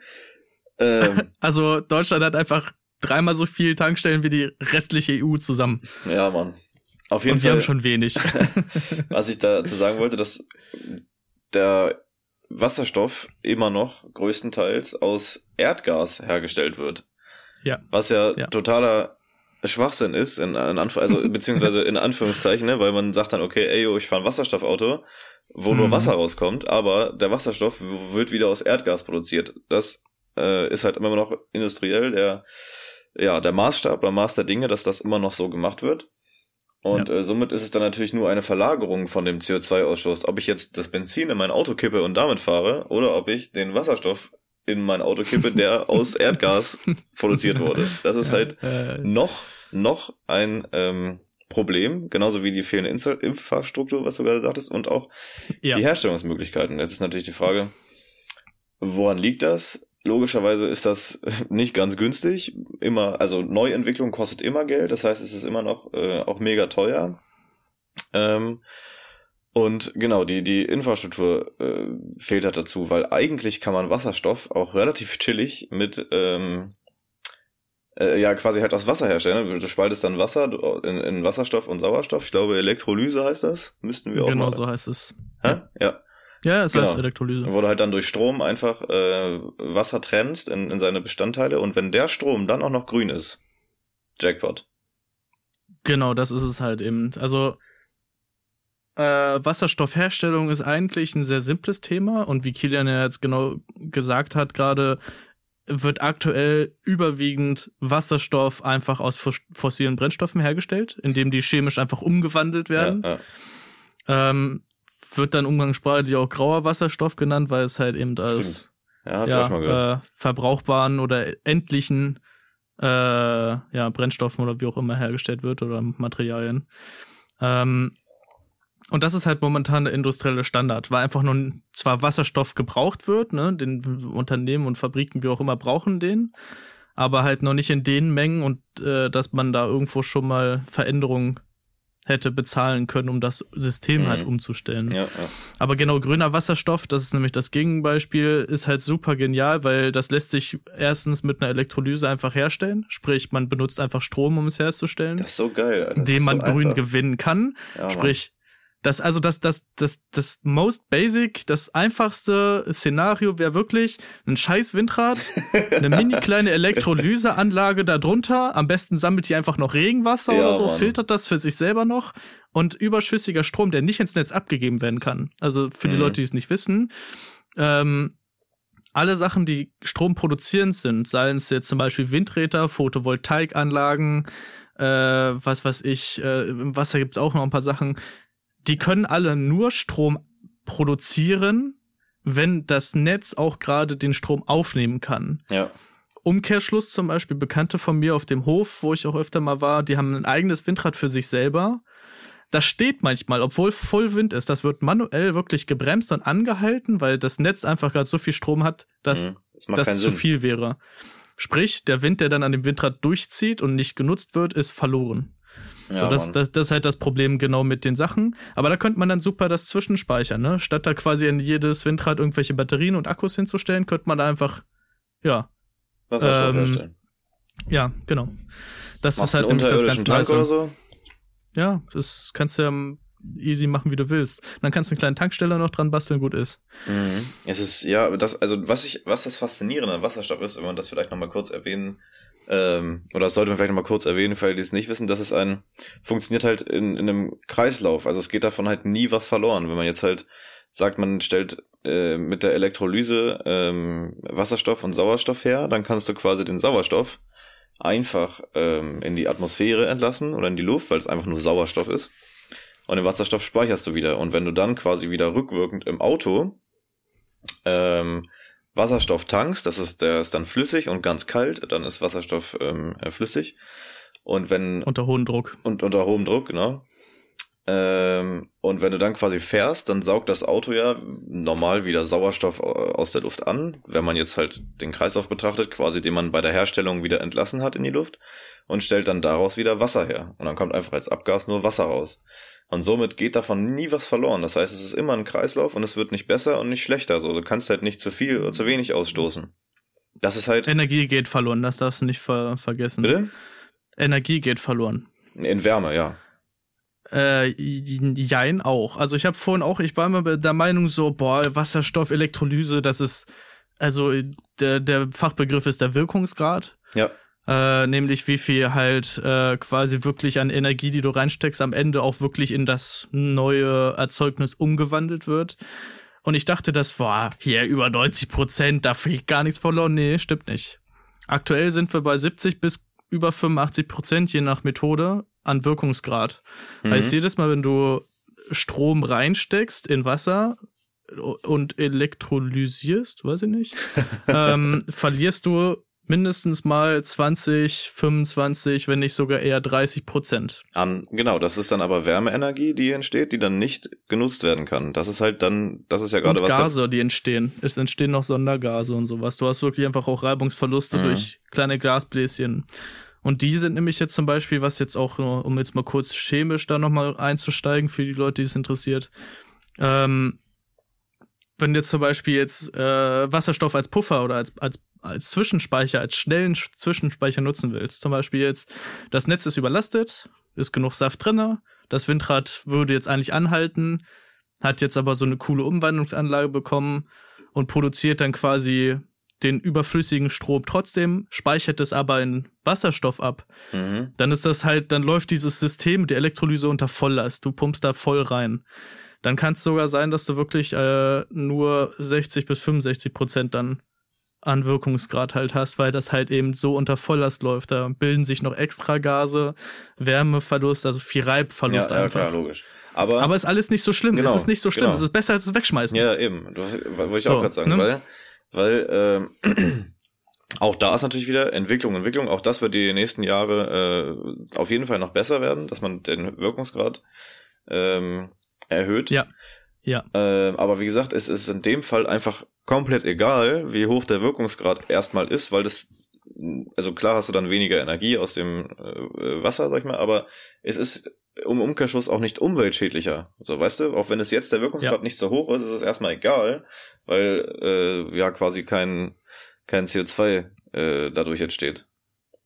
Ähm. [laughs] Also Deutschland hat einfach dreimal so viel Tankstellen wie die restliche EU zusammen. Ja, Mann. Auf jeden Und Fall. wir haben schon wenig. [laughs] was ich dazu sagen wollte, dass der Wasserstoff immer noch größtenteils aus Erdgas hergestellt wird. Ja. Was ja, ja. totaler Schwachsinn ist, in, in Anf also [laughs] beziehungsweise in Anführungszeichen, ne, weil man sagt dann, okay, ey, yo, ich fahre ein Wasserstoffauto, wo mhm. nur Wasser rauskommt, aber der Wasserstoff wird wieder aus Erdgas produziert. Das äh, ist halt immer noch industriell der, ja, der Maßstab oder Maß der Dinge, dass das immer noch so gemacht wird. Und ja. äh, somit ist es dann natürlich nur eine Verlagerung von dem CO2-Ausstoß. Ob ich jetzt das Benzin in mein Auto kippe und damit fahre, oder ob ich den Wasserstoff in mein Auto kippe, der aus [laughs] Erdgas produziert wurde. Das ist ja, halt äh, noch, noch ein ähm, Problem, genauso wie die fehlende Infrastruktur, was du gerade sagtest, und auch ja. die Herstellungsmöglichkeiten. Jetzt ist natürlich die Frage, woran liegt das? Logischerweise ist das [laughs] nicht ganz günstig. Immer, also Neuentwicklung kostet immer Geld, das heißt, es ist immer noch äh, auch mega teuer. Ähm, und genau, die, die Infrastruktur äh, fehlt halt dazu, weil eigentlich kann man Wasserstoff auch relativ chillig mit ähm, äh, ja quasi halt aus Wasser herstellen. Du spaltest dann Wasser in, in Wasserstoff und Sauerstoff. Ich glaube, Elektrolyse heißt das. Müssten wir auch Genau mal. so heißt es. Hä? Ja. Ja, es genau. heißt Elektrolyse. Wo du halt dann durch Strom einfach äh, Wasser trennst in, in seine Bestandteile und wenn der Strom dann auch noch grün ist, Jackpot. Genau, das ist es halt eben. Also äh, Wasserstoffherstellung ist eigentlich ein sehr simples Thema und wie Kilian ja jetzt genau gesagt hat, gerade wird aktuell überwiegend Wasserstoff einfach aus fossilen Brennstoffen hergestellt, indem die chemisch einfach umgewandelt werden. Ja, ja. Ähm, wird dann umgangssprachlich auch grauer Wasserstoff genannt, weil es halt eben als ja, ja, äh, verbrauchbaren oder endlichen äh, ja, Brennstoffen oder wie auch immer hergestellt wird oder Materialien. Ähm, und das ist halt momentan der industrielle Standard, weil einfach nur zwar Wasserstoff gebraucht wird, ne, den Unternehmen und Fabriken wie auch immer brauchen den, aber halt noch nicht in den Mengen und äh, dass man da irgendwo schon mal Veränderungen hätte bezahlen können, um das System halt mhm. halt umzustellen. Ja, ja. Aber genau, grüner Wasserstoff, das ist nämlich das Gegenbeispiel, ist halt super genial, weil das lässt sich erstens mit einer Elektrolyse einfach herstellen. Sprich, man benutzt einfach Strom, um es herzustellen. Das ist so geil. Indem man so grün einfach. gewinnen kann. Ja, Sprich, das, also das, das, das, das most basic, das einfachste Szenario wäre wirklich ein scheiß Windrad, eine [laughs] mini kleine Elektrolyseanlage darunter. Am besten sammelt die einfach noch Regenwasser ja, oder so, Mann. filtert das für sich selber noch und überschüssiger Strom, der nicht ins Netz abgegeben werden kann. Also für die mhm. Leute, die es nicht wissen, ähm, alle Sachen, die Strom produzierend sind, seien es jetzt zum Beispiel Windräder, Photovoltaikanlagen, äh, was weiß ich, äh, im Wasser gibt's auch noch ein paar Sachen, die können alle nur Strom produzieren, wenn das Netz auch gerade den Strom aufnehmen kann. Ja. Umkehrschluss zum Beispiel, Bekannte von mir auf dem Hof, wo ich auch öfter mal war, die haben ein eigenes Windrad für sich selber. Das steht manchmal, obwohl voll Wind ist, das wird manuell wirklich gebremst und angehalten, weil das Netz einfach gerade so viel Strom hat, dass mhm, das, das zu viel wäre. Sprich, der Wind, der dann an dem Windrad durchzieht und nicht genutzt wird, ist verloren. Ja, so, das, das, das ist halt das Problem genau mit den Sachen. Aber da könnte man dann super das zwischenspeichern, ne? Statt da quasi in jedes Windrad irgendwelche Batterien und Akkus hinzustellen, könnte man da einfach, ja. Wasserstoff ähm, herstellen. Ja, genau. Das Machst ist halt nämlich das ganz Tank oder so? Ja, das kannst du ja easy machen, wie du willst. Dann kannst du einen kleinen Tanksteller noch dran basteln, gut ist. Mhm. Es ist, ja, das, also was ich, was das Faszinierende an Wasserstoff ist, wenn man das vielleicht nochmal kurz erwähnen ähm, oder das sollte man vielleicht noch mal kurz erwähnen, für alle, die es nicht wissen, dass es ein, funktioniert halt in, in einem Kreislauf. Also es geht davon halt nie was verloren. Wenn man jetzt halt sagt, man stellt äh, mit der Elektrolyse ähm, Wasserstoff und Sauerstoff her, dann kannst du quasi den Sauerstoff einfach ähm, in die Atmosphäre entlassen oder in die Luft, weil es einfach nur Sauerstoff ist. Und den Wasserstoff speicherst du wieder. Und wenn du dann quasi wieder rückwirkend im Auto ähm, Wasserstoff tankst, das ist, der ist dann flüssig und ganz kalt, dann ist Wasserstoff ähm, äh, flüssig. Und wenn. Unter hohem Druck. Und unter hohem Druck, genau. Ähm, und wenn du dann quasi fährst, dann saugt das Auto ja normal wieder Sauerstoff äh, aus der Luft an, wenn man jetzt halt den Kreislauf betrachtet, quasi den man bei der Herstellung wieder entlassen hat in die Luft und stellt dann daraus wieder Wasser her. Und dann kommt einfach als Abgas nur Wasser raus. Und somit geht davon nie was verloren. Das heißt, es ist immer ein Kreislauf und es wird nicht besser und nicht schlechter. So, du kannst halt nicht zu viel oder zu wenig ausstoßen. Das ist halt. Energie geht verloren, das darfst du nicht ver vergessen. Bitte? Energie geht verloren. In Wärme, ja. Äh, jein auch. Also ich habe vorhin auch, ich war immer der Meinung so, boah, Wasserstoff, Elektrolyse, das ist, also der, der Fachbegriff ist der Wirkungsgrad. Ja. Äh, nämlich wie viel halt äh, quasi wirklich an Energie, die du reinsteckst, am Ende auch wirklich in das neue Erzeugnis umgewandelt wird. Und ich dachte, das war hier über 90 Prozent, da fliegt gar nichts verloren. Nee, stimmt nicht. Aktuell sind wir bei 70 bis über 85 Prozent, je nach Methode, an Wirkungsgrad. Mhm. Heißt, jedes Mal, wenn du Strom reinsteckst in Wasser und elektrolysierst, weiß ich nicht, [laughs] ähm, verlierst du mindestens mal 20, 25, wenn nicht sogar eher 30 Prozent. An, genau, das ist dann aber Wärmeenergie, die entsteht, die dann nicht genutzt werden kann. Das ist halt dann, das ist ja gerade was. Gase, die entstehen. Es entstehen noch Sondergase und sowas. Du hast wirklich einfach auch Reibungsverluste mhm. durch kleine Gasbläschen. Und die sind nämlich jetzt zum Beispiel, was jetzt auch, um jetzt mal kurz chemisch da nochmal einzusteigen für die Leute, die es interessiert, ähm, wenn jetzt zum Beispiel jetzt äh, Wasserstoff als Puffer oder als, als, als Zwischenspeicher, als schnellen Zwischenspeicher nutzen willst, zum Beispiel jetzt, das Netz ist überlastet, ist genug Saft drinne, das Windrad würde jetzt eigentlich anhalten, hat jetzt aber so eine coole Umwandlungsanlage bekommen und produziert dann quasi den überflüssigen Strom trotzdem, speichert es aber in Wasserstoff ab, mhm. dann ist das halt, dann läuft dieses System der Elektrolyse unter Volllast. Du pumpst da voll rein dann kann es sogar sein, dass du wirklich äh, nur 60 bis 65 Prozent dann an Wirkungsgrad halt hast, weil das halt eben so unter Volllast läuft. Da bilden sich noch extra Gase, Wärmeverlust, also viel Reibverlust ja, einfach. Ja, klar, logisch. Aber, Aber ist alles nicht so schlimm. Genau, es ist nicht so schlimm. Genau. Es ist besser als es wegschmeißen. Ja, eben. Wollte ich so, auch gerade sagen, ne? weil, weil ähm, [clears throat] auch da ist natürlich wieder Entwicklung, Entwicklung. Auch das wird die nächsten Jahre äh, auf jeden Fall noch besser werden, dass man den Wirkungsgrad ähm, erhöht. Ja. Ja. Äh, aber wie gesagt, es ist in dem Fall einfach komplett egal, wie hoch der Wirkungsgrad erstmal ist, weil das also klar hast du dann weniger Energie aus dem äh, Wasser, sag ich mal, aber es ist um Umkehrschluss auch nicht umweltschädlicher. So, weißt du, auch wenn es jetzt der Wirkungsgrad ja. nicht so hoch ist, ist es erstmal egal, weil äh, ja quasi kein, kein CO2 äh, dadurch entsteht.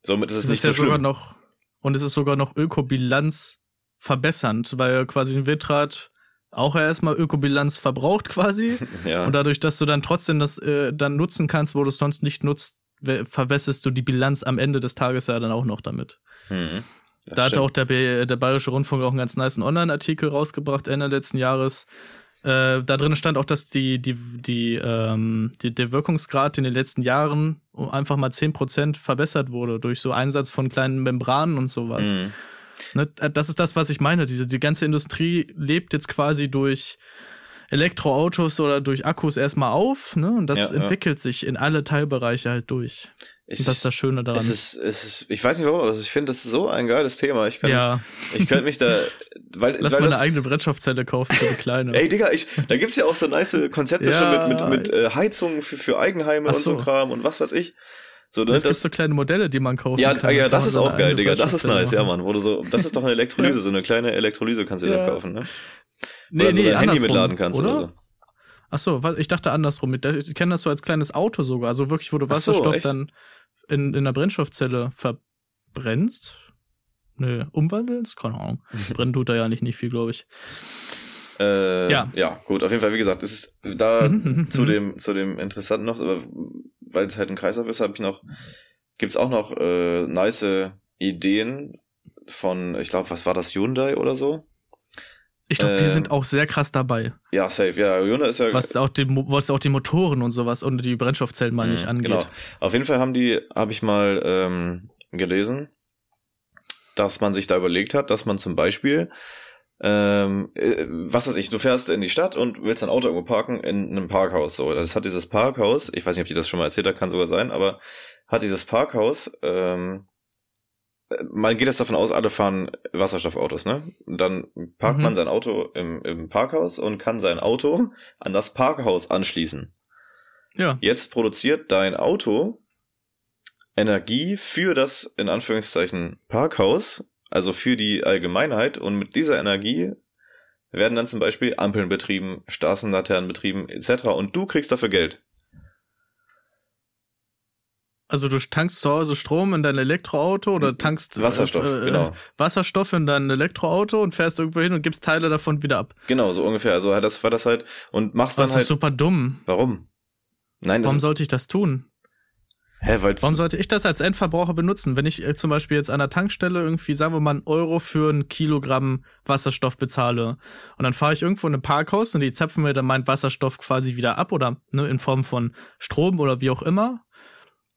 Somit ist es, es nicht ist so ja schlimm. Sogar noch, und es ist sogar noch Ökobilanz verbessernd, weil quasi ein Windrad auch erstmal Ökobilanz verbraucht quasi. [laughs] ja. Und dadurch, dass du dann trotzdem das äh, dann nutzen kannst, wo du es sonst nicht nutzt, verbesserst du die Bilanz am Ende des Tages ja dann auch noch damit. Mhm. Das da hatte auch der, der Bayerische Rundfunk auch einen ganz nice Online-Artikel rausgebracht Ende letzten Jahres. Äh, da drin stand auch, dass die, die, die, ähm, die, der Wirkungsgrad in den letzten Jahren um einfach mal 10% verbessert wurde durch so Einsatz von kleinen Membranen und sowas. Mhm. Ne, das ist das, was ich meine. Diese, die ganze Industrie lebt jetzt quasi durch Elektroautos oder durch Akkus erstmal auf, ne? Und das ja, entwickelt ja. sich in alle Teilbereiche halt durch. Ich, und das ist das Schöne daran. Es ist, es ist, ich weiß nicht warum, aber ich finde das so ein geiles Thema. Ich kann, ja. ich könnte mich da, weil, Lass weil mal das, eine eigene Brennstoffzelle kaufen für eine kleine. [laughs] Ey, Digga, ich, da gibt's ja auch so nice Konzepte ja. schon mit, mit, mit äh, Heizungen für, für Eigenheime so. und so Kram und was weiß ich. So, ne, es gibt so kleine Modelle, die man kaufen ja, kann. Ja, das ist auch geil, Digga. Das ist nice, ja, Mann. Wo du so, das ist doch eine [laughs] Elektrolyse, so eine kleine Elektrolyse kannst du ja. da kaufen, ne? Nee, oder so nee, dein Handy mitladen kannst oder, oder so. Ach so, ich dachte andersrum. Ich kenne das so als kleines Auto sogar. Also wirklich, wo du Wasserstoff so, dann in, in der Brennstoffzelle verbrennst. Nö, umwandelst? Keine Ahnung. [laughs] Brennen tut da ja nicht, nicht viel, glaube ich. Äh, ja. ja, gut, auf jeden Fall, wie gesagt, ist es da [laughs] mhm, mhm, zu mhm. dem, zu dem Interessanten noch, weil es halt ein Kreislauf ist, habe ich noch, gibt's auch noch äh, nice Ideen von, ich glaube, was war das, Hyundai oder so? Ich glaube, die sind ähm, auch sehr krass dabei. Ja, safe. Ja, Hyundai ist ja. Was auch die, was auch die Motoren und sowas und die Brennstoffzellen mal nicht angeht. Genau. Auf jeden Fall haben die, habe ich mal ähm, gelesen, dass man sich da überlegt hat, dass man zum Beispiel ähm, äh, was weiß ich, du fährst in die Stadt und willst dein Auto irgendwo parken in einem Parkhaus. So, das hat dieses Parkhaus, ich weiß nicht, ob die das schon mal erzählt hat, kann sogar sein, aber hat dieses Parkhaus, ähm, man geht jetzt davon aus, alle fahren Wasserstoffautos, ne? dann parkt mhm. man sein Auto im, im Parkhaus und kann sein Auto an das Parkhaus anschließen. Ja. Jetzt produziert dein Auto Energie für das, in Anführungszeichen, Parkhaus also für die Allgemeinheit und mit dieser Energie werden dann zum Beispiel Ampeln betrieben, Straßenlaternen betrieben etc. und du kriegst dafür Geld. Also du tankst zu Hause Strom in dein Elektroauto oder tankst äh, Wasserstoff, äh, genau. Wasserstoff in dein Elektroauto und fährst irgendwo hin und gibst Teile davon wieder ab. Genau, so ungefähr. Also das war das halt und machst dann das halt. Das ist super dumm. Warum? Nein, Warum sollte ich das tun? Hä, weil's Warum sollte ich das als Endverbraucher benutzen? Wenn ich äh, zum Beispiel jetzt an der Tankstelle irgendwie, sagen wir mal, einen Euro für ein Kilogramm Wasserstoff bezahle und dann fahre ich irgendwo in ein Parkhaus und die zapfen mir dann meinen Wasserstoff quasi wieder ab oder ne, in Form von Strom oder wie auch immer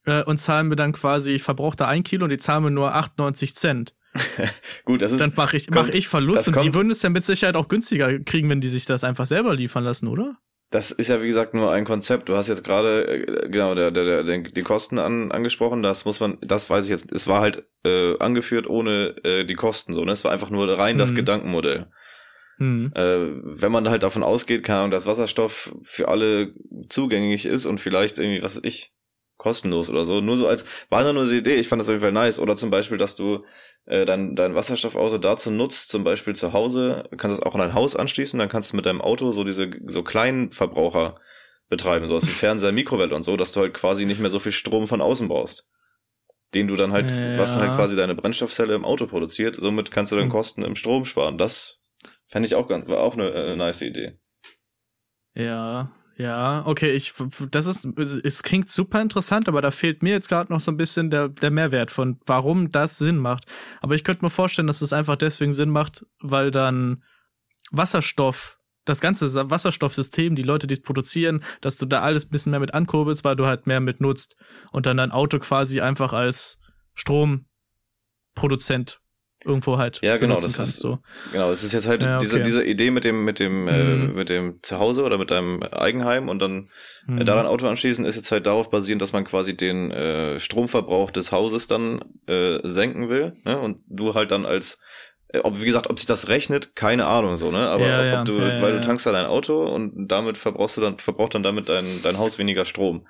äh, und zahlen mir dann quasi, ich verbrauche da ein Kilo und die zahlen mir nur 98 Cent. [laughs] Gut, das ist. Dann mache ich, mach ich Verlust und die würden es ja mit Sicherheit auch günstiger kriegen, wenn die sich das einfach selber liefern lassen, oder? das ist ja wie gesagt nur ein Konzept. Du hast jetzt gerade äh, genau der, der, der, die Kosten an, angesprochen. Das muss man, das weiß ich jetzt. Es war halt äh, angeführt ohne äh, die Kosten so. Ne? Es war einfach nur rein mhm. das Gedankenmodell. Mhm. Äh, wenn man halt davon ausgeht, kann, dass Wasserstoff für alle zugänglich ist und vielleicht irgendwie was ich kostenlos oder so. Nur so als war nur eine Idee. Ich fand das auf jeden Fall nice. Oder zum Beispiel, dass du äh, dein, dein Wasserstoffauto dazu nutzt, zum Beispiel zu Hause, kannst du es auch an dein Haus anschließen, dann kannst du mit deinem Auto so diese so kleinen Verbraucher betreiben, so aus wie Fernseher, [laughs] Mikrowelle und so, dass du halt quasi nicht mehr so viel Strom von außen brauchst. Den du dann halt, ja. was dann halt quasi deine Brennstoffzelle im Auto produziert, somit kannst du dann hm. Kosten im Strom sparen. Das fände ich auch ganz, war auch eine äh, nice Idee. Ja, ja, okay, ich, das ist, es klingt super interessant, aber da fehlt mir jetzt gerade noch so ein bisschen der, der Mehrwert von, warum das Sinn macht. Aber ich könnte mir vorstellen, dass es einfach deswegen Sinn macht, weil dann Wasserstoff, das ganze Wasserstoffsystem, die Leute, die es produzieren, dass du da alles ein bisschen mehr mit ankurbelst, weil du halt mehr mit nutzt und dann dein Auto quasi einfach als Stromproduzent irgendwo halt ja genau das kannst, ist so genau es ist jetzt halt ja, okay. diese diese Idee mit dem mit dem äh, mhm. äh, mit dem Zuhause oder mit deinem Eigenheim und dann äh, mhm. äh, daran Auto anschließen ist jetzt halt darauf basierend dass man quasi den äh, Stromverbrauch des Hauses dann äh, senken will ne? und du halt dann als äh, ob wie gesagt ob sich das rechnet keine Ahnung so ne aber ja, ob, du weil du tankst dann dein Auto und damit verbrauchst du dann verbraucht dann damit dein dein Haus weniger Strom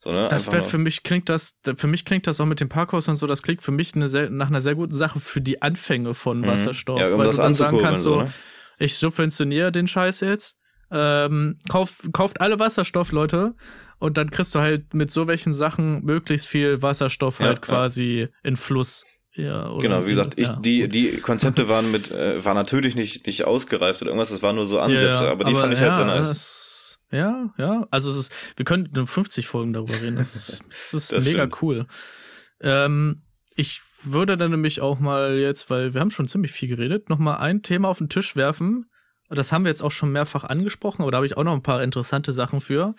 So, ne? Das wäre für mich klingt das, für mich klingt das auch mit dem Parkhaus und so, das klingt für mich eine sehr, nach einer sehr guten Sache für die Anfänge von mhm. Wasserstoff. Ja, um weil das du dann sagen kannst, so, ne? ich subventioniere den Scheiß jetzt, ähm, kauft, kauft alle Wasserstoff, Leute, und dann kriegst du halt mit so welchen Sachen möglichst viel Wasserstoff halt quasi ja. in Fluss. Ja, genau, wie gesagt, ich, ja, die, die Konzepte waren mit, äh, waren natürlich nicht, nicht ausgereift oder irgendwas, das waren nur so Ansätze, ja, aber die aber fand ich halt so nice. Ja, ja, also es ist, wir können nur 50 Folgen darüber reden, das ist, [laughs] das ist das mega stimmt. cool. Ähm, ich würde dann nämlich auch mal jetzt, weil wir haben schon ziemlich viel geredet, noch mal ein Thema auf den Tisch werfen. Das haben wir jetzt auch schon mehrfach angesprochen, aber da habe ich auch noch ein paar interessante Sachen für.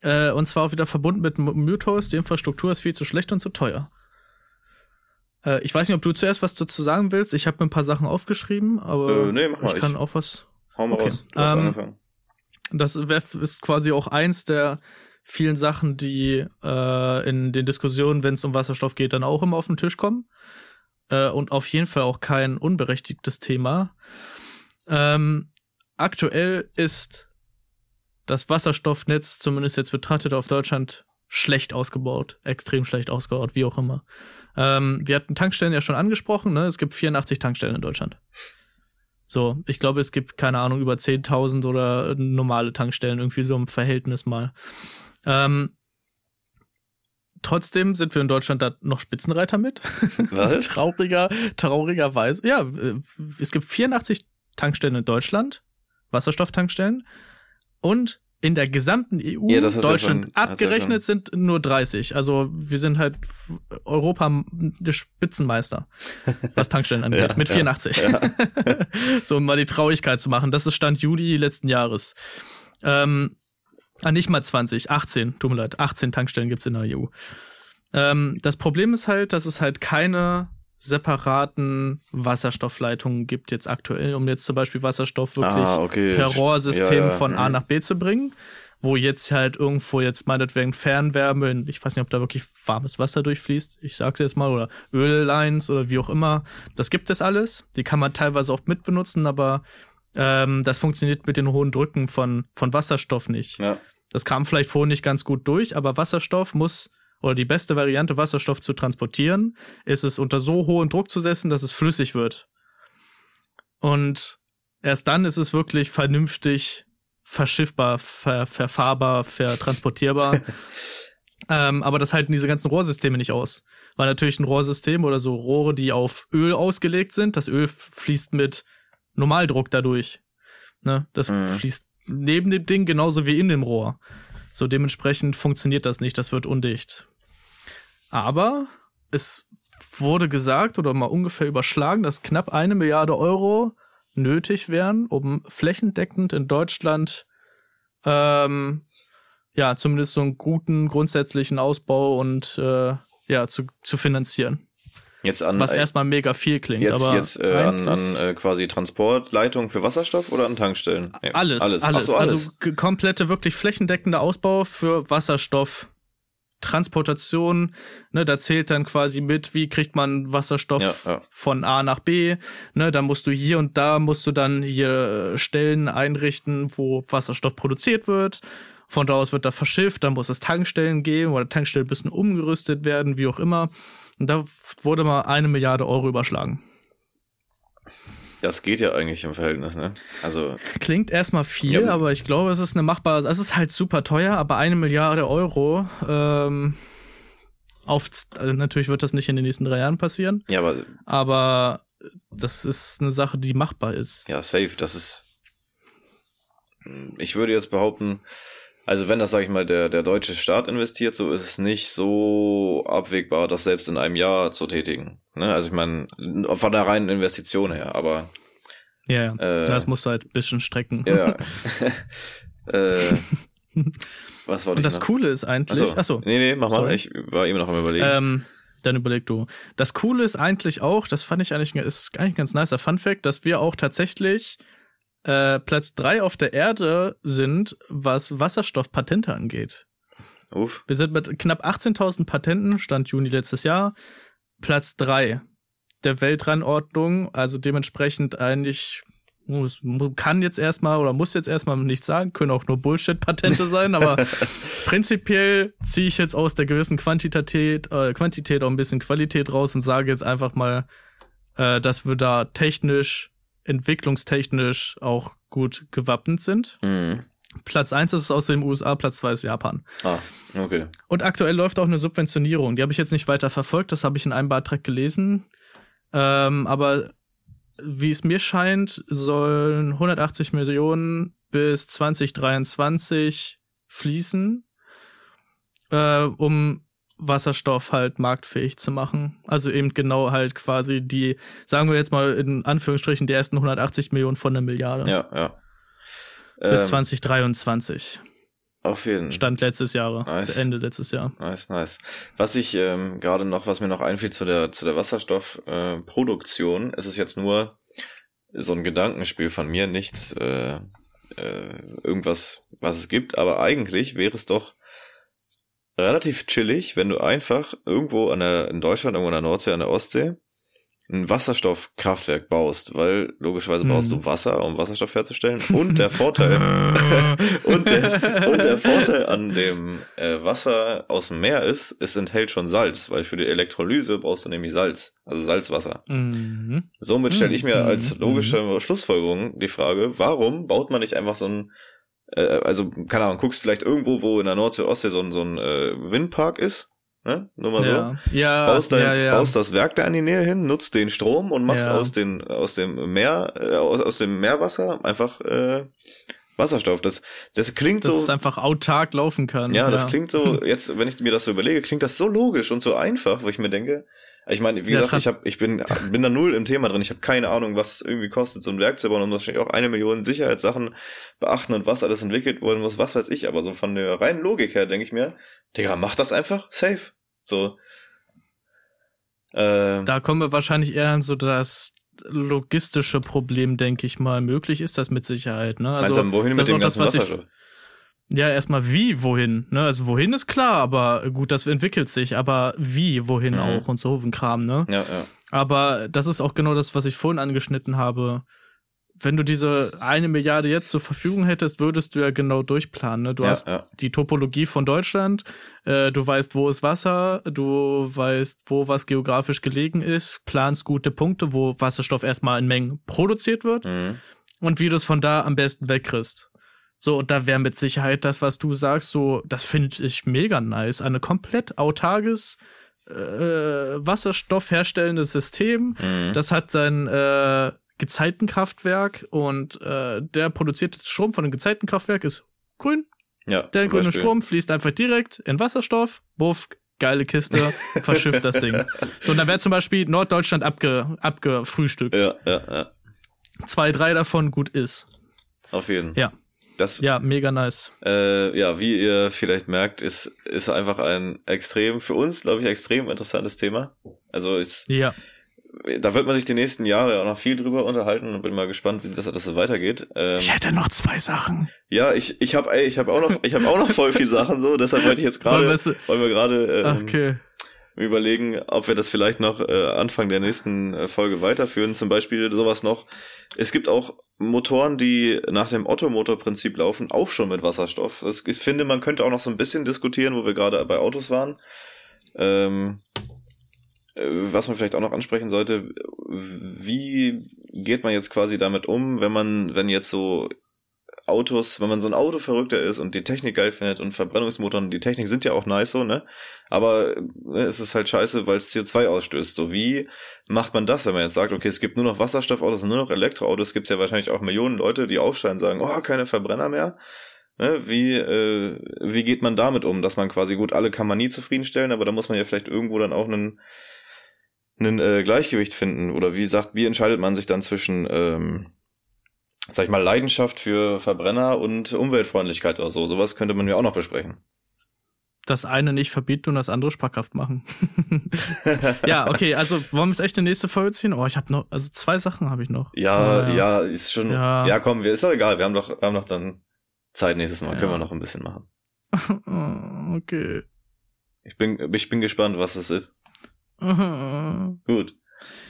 Äh, und zwar auch wieder verbunden mit Mythos, die Infrastruktur ist viel zu schlecht und zu teuer. Äh, ich weiß nicht, ob du zuerst was dazu sagen willst. Ich habe mir ein paar Sachen aufgeschrieben, aber äh, nee, mach mal ich kann auch was. Hau mal okay. raus. Du hast ähm, angefangen. Das ist quasi auch eins der vielen Sachen, die äh, in den Diskussionen, wenn es um Wasserstoff geht, dann auch immer auf den Tisch kommen. Äh, und auf jeden Fall auch kein unberechtigtes Thema. Ähm, aktuell ist das Wasserstoffnetz, zumindest jetzt betrachtet auf Deutschland, schlecht ausgebaut, extrem schlecht ausgebaut, wie auch immer. Ähm, wir hatten Tankstellen ja schon angesprochen, ne? Es gibt 84 Tankstellen in Deutschland. So, ich glaube, es gibt, keine Ahnung, über 10.000 oder normale Tankstellen, irgendwie so im Verhältnis mal. Ähm, trotzdem sind wir in Deutschland da noch Spitzenreiter mit. Was? [laughs] Trauriger, traurigerweise. Ja, äh, es gibt 84 Tankstellen in Deutschland, Wasserstofftankstellen. Und in der gesamten EU, ja, Deutschland ja schon, abgerechnet, ja sind nur 30. Also wir sind halt Europa der Spitzenmeister, was Tankstellen [laughs] angeht, mit 84. [laughs] so um mal die Traurigkeit zu machen. Das ist Stand Juli letzten Jahres. Ähm, ah, nicht mal 20, 18, tut mir leid, 18 Tankstellen gibt's in der EU. Ähm, das Problem ist halt, dass es halt keine separaten Wasserstoffleitungen gibt jetzt aktuell, um jetzt zum Beispiel Wasserstoff wirklich ah, okay. per Rohrsystem ja, ja. von A mhm. nach B zu bringen, wo jetzt halt irgendwo jetzt meinetwegen Fernwärme, ich weiß nicht, ob da wirklich warmes Wasser durchfließt, ich sag's jetzt mal, oder Öllines oder wie auch immer, das gibt es alles, die kann man teilweise auch mitbenutzen, aber ähm, das funktioniert mit den hohen Drücken von, von Wasserstoff nicht. Ja. Das kam vielleicht vorhin nicht ganz gut durch, aber Wasserstoff muss oder die beste Variante, Wasserstoff zu transportieren, ist es unter so hohem Druck zu setzen, dass es flüssig wird. Und erst dann ist es wirklich vernünftig verschiffbar, ver verfahrbar, vertransportierbar. [laughs] ähm, aber das halten diese ganzen Rohrsysteme nicht aus. Weil natürlich ein Rohrsystem oder so Rohre, die auf Öl ausgelegt sind, das Öl fließt mit Normaldruck dadurch. Ne? Das mhm. fließt neben dem Ding genauso wie in dem Rohr. So dementsprechend funktioniert das nicht, das wird undicht. Aber es wurde gesagt oder mal ungefähr überschlagen, dass knapp eine Milliarde Euro nötig wären, um flächendeckend in Deutschland ähm, ja zumindest so einen guten grundsätzlichen Ausbau und äh, ja zu, zu finanzieren. Jetzt an, was erstmal mega viel klingt. Jetzt, aber jetzt äh, an, an äh, quasi Transportleitungen für Wasserstoff oder an Tankstellen? Ja, alles, alles. alles. So, alles. Also komplette, wirklich flächendeckende Ausbau für Wasserstoff. Transportation, ne, da zählt dann quasi mit, wie kriegt man Wasserstoff ja, ja. von A nach B, ne, da musst du hier und da musst du dann hier Stellen einrichten, wo Wasserstoff produziert wird. Von da aus wird da verschifft, dann muss es Tankstellen geben oder Tankstellen müssen umgerüstet werden, wie auch immer. Und da wurde mal eine Milliarde Euro überschlagen. Das geht ja eigentlich im Verhältnis, ne? Also. Klingt erstmal viel, ja, aber ich glaube, es ist eine machbare, es ist halt super teuer, aber eine Milliarde Euro, ähm, auf, also natürlich wird das nicht in den nächsten drei Jahren passieren. Ja, aber. Aber das ist eine Sache, die machbar ist. Ja, safe. Das ist. Ich würde jetzt behaupten, also wenn das, sag ich mal, der, der deutsche Staat investiert, so ist es nicht so abwegbar, das selbst in einem Jahr zu tätigen. Ne? Also ich meine, von der reinen Investition her, aber ja, ja. Äh, das musst du halt ein bisschen strecken. Ja. [laughs] [laughs] äh, was wollte Und das noch? Coole ist eigentlich. Achso, achso. Nee, nee, mach mal. Sorry. Ich war eben noch am überlegen. Ähm, dann überleg du. Das Coole ist eigentlich auch, das fand ich eigentlich, ist eigentlich ein ganz nicer Fun Fact, dass wir auch tatsächlich äh, Platz drei auf der Erde sind, was Wasserstoffpatente angeht. Uff. Wir sind mit knapp 18.000 Patenten, Stand Juni letztes Jahr, Platz drei der Weltranordnung, also dementsprechend eigentlich kann jetzt erstmal oder muss jetzt erstmal nichts sagen, können auch nur Bullshit-Patente sein, aber [laughs] prinzipiell ziehe ich jetzt aus der gewissen Quantität, äh, Quantität auch ein bisschen Qualität raus und sage jetzt einfach mal, äh, dass wir da technisch, entwicklungstechnisch auch gut gewappnet sind. Mhm. Platz eins ist aus den USA, Platz zwei ist Japan. Ah, okay. Und aktuell läuft auch eine Subventionierung. Die habe ich jetzt nicht weiter verfolgt, das habe ich in einem Beitrag gelesen. Ähm, aber wie es mir scheint, sollen 180 Millionen bis 2023 fließen, äh, um Wasserstoff halt marktfähig zu machen. Also eben genau halt quasi die, sagen wir jetzt mal in Anführungsstrichen, die ersten 180 Millionen von einer Milliarde. Ja, ja. Bis Ähm, 2023. Auf jeden Stand letztes Jahr, Nice. Ende letztes Jahr. Nice, nice. Was ich ähm, gerade noch, was mir noch einfiel zu der zu der Wasserstoffproduktion, äh, es ist jetzt nur so ein Gedankenspiel von mir, nichts äh, äh, irgendwas, was es gibt, aber eigentlich wäre es doch relativ chillig, wenn du einfach irgendwo an der in Deutschland irgendwo an der Nordsee, an der Ostsee ein Wasserstoffkraftwerk baust, weil logischerweise brauchst Mhm. du Wasser, um Wasserstoff herzustellen. Und der Vorteil, [laughs] und, der, und der Vorteil an dem äh, Wasser aus dem Meer ist, es enthält schon Salz, weil für die Elektrolyse brauchst du nämlich Salz, also Salzwasser. Mhm. Somit stelle ich mir Mhm, als logische Schlussfolgerung die Frage, warum baut man nicht einfach so ein, äh, also keine Ahnung, guckst vielleicht irgendwo, wo in der Nordsee, Ostsee so ein, so ein äh, Windpark ist, ne? Nur mal so. Ja, ja, Baust, dein, ja, ja. baust das Werk da in die Nähe hin, nutzt den Strom und machst Ja. aus, den, aus dem Meer, äh, aus, aus dem Meerwasser einfach äh, Wasserstoff. Das, das klingt dass so. es einfach autark laufen kann. Ja, das klingt so, jetzt, wenn ich mir das so überlege, klingt das so logisch und so einfach, wo ich mir denke, ich meine, wie Ja, gesagt, ich, hab, ich bin, bin da null im Thema drin. Ich habe keine Ahnung, was es irgendwie kostet, so ein Werk zu bauen. Und wahrscheinlich auch eine Million Sicherheitssachen beachten und was alles entwickelt worden muss, was weiß ich. Aber so von der reinen Logik her denke ich mir, Digga, mach das einfach safe. So. Ähm, Da kommen wir wahrscheinlich eher in so das logistische Problem, denke ich mal. Möglich ist das mit Sicherheit. Ne? meinst Also, du, wohin mit dem auch das, ganzen was ich- Wasserstoff? Ja, erstmal wie, wohin. Ne? Also wohin ist klar, aber gut, das entwickelt sich. Aber wie, wohin Mhm. auch und so ein Kram, ne? Ja, ja. Aber das ist auch genau das, was ich vorhin angeschnitten habe. Wenn du diese eine Milliarde jetzt zur Verfügung hättest, würdest du ja genau durchplanen. Ne? Du ja, hast ja. die Topologie von Deutschland, äh, du weißt, wo ist Wasser, du weißt, wo was geografisch gelegen ist, planst gute Punkte, wo Wasserstoff erstmal in Mengen produziert wird Mhm. und wie du es von da am besten wegkriegst. So, und da wäre mit Sicherheit das, was du sagst, so, das finde ich mega nice. Eine komplett autarkes äh, Wasserstoff herstellendes System. Mhm. Das hat sein äh, Gezeitenkraftwerk und äh, der produzierte Strom von dem Gezeitenkraftwerk ist grün. ja, Der grüne Beispiel. Strom fließt einfach direkt in Wasserstoff. Buff, geile Kiste, [laughs] verschifft das Ding. So, und dann wäre zum Beispiel Norddeutschland abge, abgefrühstückt. Ja, ja, ja. Zwei, drei davon gut ist. Auf jeden. Ja. Das, Ja, mega nice. Äh, ja, wie ihr vielleicht merkt, ist, ist einfach ein extrem, für uns, glaube ich, extrem interessantes Thema. Also ist, Ja. da wird man sich die nächsten Jahre auch noch viel drüber unterhalten und bin mal gespannt, wie das alles so weitergeht. Ähm, Ich hätte noch zwei Sachen. ja, ich, ich habe, ey, ich habe auch noch, ich habe auch noch voll viel Sachen so, deshalb wollte ich jetzt gerade, wollen wir gerade ähm, Okay. überlegen, ob wir das vielleicht noch äh, Anfang der nächsten äh, Folge weiterführen. Zum Beispiel sowas noch. Es gibt auch Motoren, die nach dem Ottomotor-Prinzip laufen, auch schon mit Wasserstoff. Ich finde, man könnte auch noch so ein bisschen diskutieren, wo wir gerade bei Autos waren. Ähm, äh, was man vielleicht auch noch ansprechen sollte, wie geht man jetzt quasi damit um, wenn man, wenn jetzt so Autos, wenn man so ein Autoverrückter ist und die Technik geil findet und Verbrennungsmotoren, die Technik sind ja auch nice so, ne? Aber ne, es ist halt scheiße, weil es CO2 ausstößt. So, wie macht man das, wenn man jetzt sagt, okay, es gibt nur noch Wasserstoffautos und nur noch Elektroautos, gibt es ja wahrscheinlich auch Millionen Leute, die und sagen, oh, keine Verbrenner mehr. Ne? Wie, äh, wie geht man damit um, dass man quasi gut, alle kann man nie zufriedenstellen, aber da muss man ja vielleicht irgendwo dann auch einen, einen äh, Gleichgewicht finden. Oder wie sagt, wie entscheidet man sich dann zwischen ähm, sag ich mal, Leidenschaft für Verbrenner und Umweltfreundlichkeit oder so. Sowas könnte man ja auch noch besprechen. Das eine nicht verbieten und das andere spackhaft machen. [laughs] [laughs] ja, okay, also wollen wir es echt in die nächste Folge ziehen? Oh, ich habe noch, also zwei Sachen habe ich noch. Ja, Ah, ja, ist schon. Ja. Ja. komm, wir ist doch egal. Wir haben doch, wir haben doch dann Zeit nächstes Mal. Ja. Können wir noch ein bisschen machen. [laughs] Oh, okay. Ich bin, ich bin gespannt, was es ist. Gut.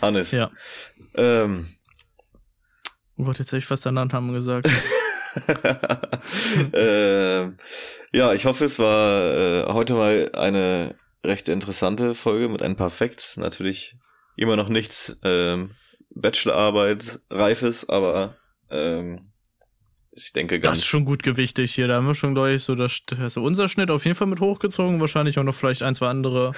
Hannes. Ja. Ähm, Oh Gott, jetzt hätte ich fast deinen Namen gesagt. [laughs] äh, ja, ich hoffe, es war äh, heute mal eine recht interessante Folge mit ein paar Facts. Natürlich immer noch nichts ähm, Bachelorarbeit reifes, aber ähm, ich denke ganz. Das ist schon gut gewichtig hier. Da haben wir schon, glaube ich, so das, also unser Schnitt auf jeden Fall mit hochgezogen. Wahrscheinlich auch noch vielleicht ein, zwei andere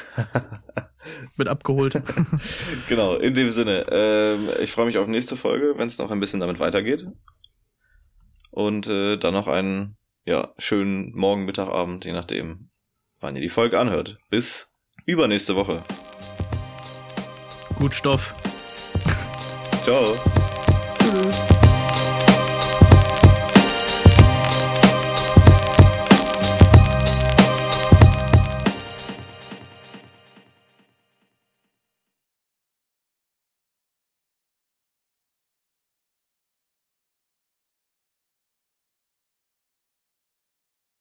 [laughs] mit abgeholt. [laughs] genau, in dem Sinne. Ähm, ich freue mich auf nächste Folge, wenn es noch ein bisschen damit weitergeht. Und äh, dann noch einen ja, schönen Morgen, Mittag, Abend, je nachdem, wann ihr die Folge anhört. Bis übernächste Woche. Gut Stoff. Ciao.